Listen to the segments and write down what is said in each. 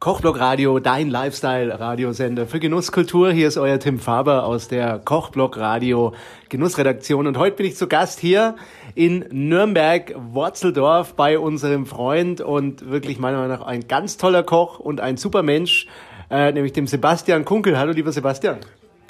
Kochblock Radio, dein Lifestyle-Radiosender für Genusskultur. Hier ist euer Tim Faber aus der Kochblock Radio Genussredaktion. Und heute bin ich zu Gast hier in Nürnberg, Worzeldorf, bei unserem Freund und wirklich meiner Meinung nach ein ganz toller Koch und ein super Mensch, äh, nämlich dem Sebastian Kunkel. Hallo, lieber Sebastian.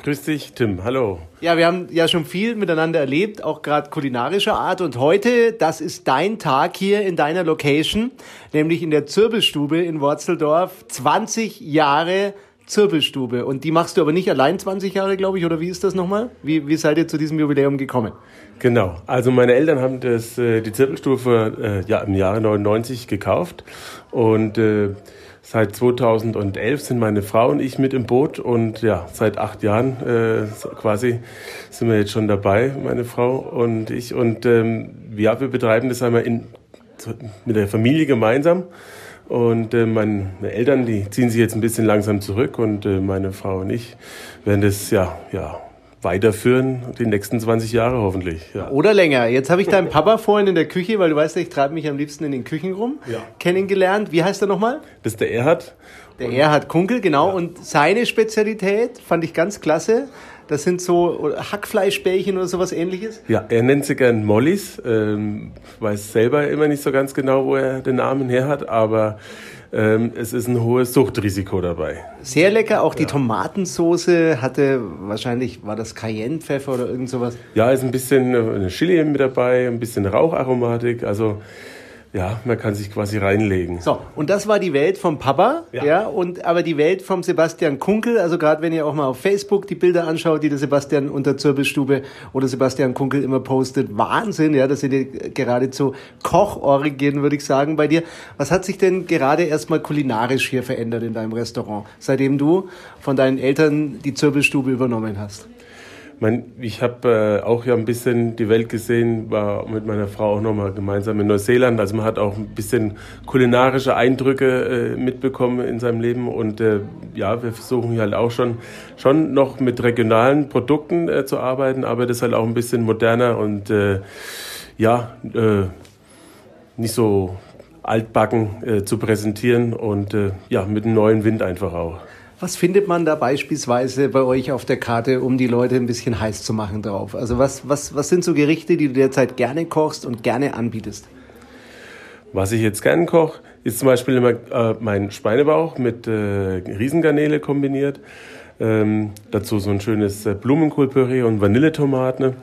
Grüß dich, Tim. Hallo. Ja, wir haben ja schon viel miteinander erlebt, auch gerade kulinarischer Art. Und heute, das ist dein Tag hier in deiner Location, nämlich in der Zirbelstube in Worzeldorf. 20 Jahre Zirbelstube. Und die machst du aber nicht allein 20 Jahre, glaube ich, oder wie ist das nochmal? Wie, wie seid ihr zu diesem Jubiläum gekommen? Genau. Also meine Eltern haben das, äh, die Zirbelstube äh, ja, im Jahre 99 gekauft und äh, Seit 2011 sind meine Frau und ich mit im Boot und ja, seit acht Jahren äh, quasi sind wir jetzt schon dabei, meine Frau und ich. Und ähm, ja, wir betreiben das einmal in, mit der Familie gemeinsam. Und äh, meine Eltern, die ziehen sich jetzt ein bisschen langsam zurück und äh, meine Frau und ich werden das ja, ja weiterführen, die nächsten 20 Jahre hoffentlich. Ja. Oder länger. Jetzt habe ich deinen Papa vorhin in der Küche, weil du weißt ja, ich treibe mich am liebsten in den Küchen rum, ja. kennengelernt. Wie heißt er nochmal? Das ist der Erhard. Der Erhard Kunkel, genau. Ja. Und seine Spezialität fand ich ganz klasse. Das sind so Hackfleischbällchen oder sowas ähnliches? Ja, er nennt sie gern Mollys. Ähm, weiß selber immer nicht so ganz genau, wo er den Namen her hat, aber ähm, es ist ein hohes Suchtrisiko dabei. Sehr lecker, auch die ja. Tomatensoße hatte wahrscheinlich, war das Cayennepfeffer oder irgend sowas? Ja, ist ein bisschen äh, Chili mit dabei, ein bisschen Raucharomatik, also ja, man kann sich quasi reinlegen. So, und das war die Welt vom Papa, ja, ja und aber die Welt vom Sebastian Kunkel, also gerade wenn ihr auch mal auf Facebook die Bilder anschaut, die der Sebastian unter Zirbelstube oder Sebastian Kunkel immer postet, Wahnsinn, ja, das sind ja geradezu Kochorigien, würde ich sagen, bei dir. Was hat sich denn gerade erstmal kulinarisch hier verändert in deinem Restaurant, seitdem du von deinen Eltern die Zirbelstube übernommen hast? Mein, ich habe äh, auch ja ein bisschen die Welt gesehen, war mit meiner Frau auch nochmal gemeinsam in Neuseeland. Also man hat auch ein bisschen kulinarische Eindrücke äh, mitbekommen in seinem Leben. Und äh, ja, wir versuchen hier halt auch schon, schon noch mit regionalen Produkten äh, zu arbeiten, aber das halt auch ein bisschen moderner und äh, ja, äh, nicht so altbacken äh, zu präsentieren und äh, ja, mit einem neuen Wind einfach auch. Was findet man da beispielsweise bei euch auf der Karte, um die Leute ein bisschen heiß zu machen drauf? Also was, was, was sind so Gerichte, die du derzeit gerne kochst und gerne anbietest? Was ich jetzt gerne koche, ist zum Beispiel immer äh, mein Schweinebauch mit äh, Riesengarnele kombiniert. Ähm, dazu so ein schönes äh, Blumenkohlpüree und Vanilletomaten.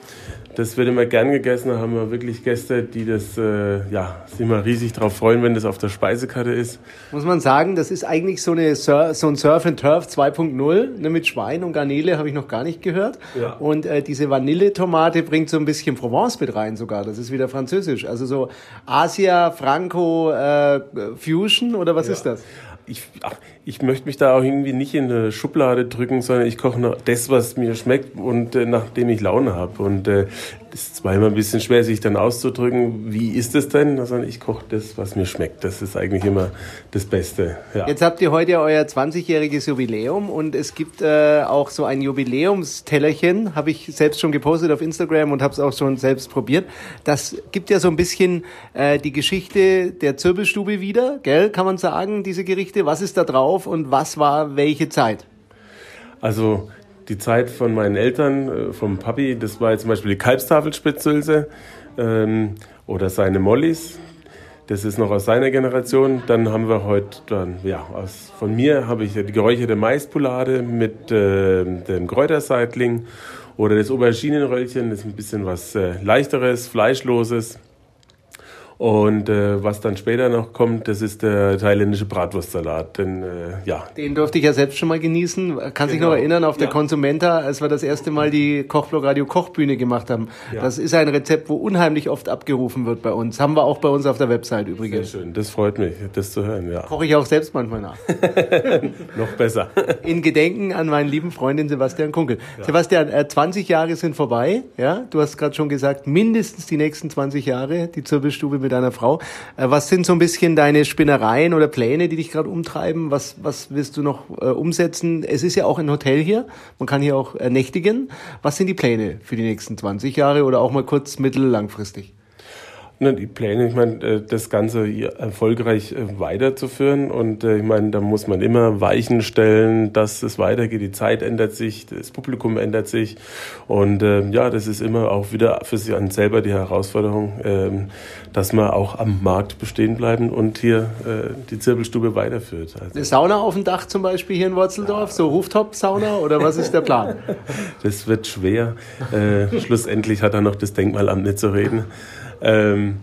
Das wird immer gern gegessen. Da haben wir wirklich Gäste, die das, äh, ja, sich immer riesig drauf freuen, wenn das auf der Speisekarte ist. Muss man sagen, das ist eigentlich so, eine Sur so ein Surf and Turf 2.0. Ne, mit Schwein und Garnele habe ich noch gar nicht gehört. Ja. Und äh, diese Vanilletomate bringt so ein bisschen Provence mit rein sogar. Das ist wieder französisch. Also so Asia, Franco, äh, Fusion oder was ja. ist das? Ich, ach, ich möchte mich da auch irgendwie nicht in eine Schublade drücken, sondern ich koche noch das, was mir schmeckt und äh, nachdem ich Laune habe. Und äh, ist zwar immer ein bisschen schwer, sich dann auszudrücken, wie ist es denn, sondern ich koche das, was mir schmeckt. Das ist eigentlich immer das Beste. Ja. Jetzt habt ihr heute euer 20-jähriges Jubiläum und es gibt äh, auch so ein Jubiläumstellerchen, habe ich selbst schon gepostet auf Instagram und habe es auch schon selbst probiert. Das gibt ja so ein bisschen äh, die Geschichte der Zirbelstube wieder, gell, kann man sagen, diese Gerichte. Was ist da drauf und was war welche Zeit? Also die Zeit von meinen Eltern, äh, vom Papi, das war jetzt zum Beispiel die Kalbstafelspätzülse ähm, oder seine Mollys. Das ist noch aus seiner Generation. Dann haben wir heute, dann, ja, aus, von mir habe ich die geräucherte Maispulade mit äh, dem Kräuterseitling oder das Auberginenröllchen. Das ist ein bisschen was äh, leichteres, fleischloses. Und äh, was dann später noch kommt, das ist der thailändische Bratwurstsalat. Denn, äh, ja. Den durfte ich ja selbst schon mal genießen. Kann genau. sich noch erinnern auf der ja. Konsumenta, als wir das erste Mal die Kochblog Radio Kochbühne gemacht haben. Ja. Das ist ein Rezept, wo unheimlich oft abgerufen wird bei uns. Haben wir auch bei uns auf der Website übrigens. Sehr schön, das freut mich, das zu hören. Ja. Koche ich auch selbst manchmal nach. noch besser. In Gedenken an meinen lieben Freundin Sebastian Kunkel. Ja. Sebastian, äh, 20 Jahre sind vorbei. Ja, du hast gerade schon gesagt, mindestens die nächsten 20 Jahre die Zirbelstube mit deiner Frau. Äh, was sind so ein bisschen deine Spinnereien oder Pläne, die dich gerade umtreiben? Was, was willst du noch äh, umsetzen? Es ist ja auch ein Hotel hier. Man kann hier auch nächtigen. Was sind die Pläne für die nächsten 20 Jahre oder auch mal kurz, mittel, langfristig? Ne, die Pläne, ich meine, äh, das Ganze erfolgreich äh, weiterzuführen und äh, ich meine, da muss man immer Weichen stellen, dass es weitergeht. Die Zeit ändert sich, das Publikum ändert sich und ja, das ist immer auch wieder für sich an selber die Herausforderung, ähm, dass man auch am Markt bestehen bleiben und hier die Zirbelstube weiterführt. Also Eine Sauna auf dem Dach zum Beispiel hier in Wurzeldorf, so Rooftop-Sauna oder was ist der Plan? Das wird schwer. schlussendlich hat er noch das Denkmalamt nicht zu reden. Ähm,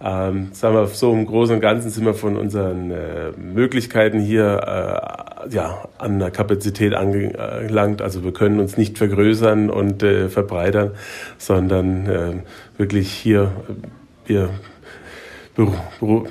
ähm, sagen wir so im Großen und Ganzen sind wir von unseren äh, Möglichkeiten hier äh, ja, an der Kapazität angelangt. Also wir können uns nicht vergrößern und äh, verbreitern, sondern äh, wirklich hier wir,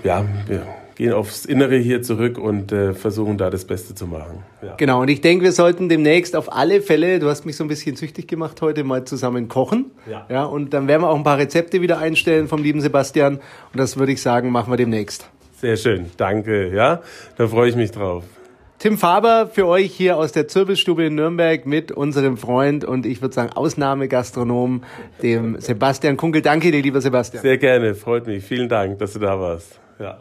ja, wir gehen aufs Innere hier zurück und äh, versuchen da das Beste zu machen. Ja. Genau, und ich denke, wir sollten demnächst auf alle Fälle, du hast mich so ein bisschen süchtig gemacht heute, mal zusammen kochen. Ja. ja. Und dann werden wir auch ein paar Rezepte wieder einstellen vom lieben Sebastian. Und das würde ich sagen, machen wir demnächst. Sehr schön, danke. Ja, da freue ich mich drauf. Tim Faber für euch hier aus der Zirbelstube in Nürnberg mit unserem Freund und ich würde sagen Ausnahmegastronom, dem Sebastian Kunkel. Danke dir, lieber Sebastian. Sehr gerne, freut mich. Vielen Dank, dass du da warst. Ja.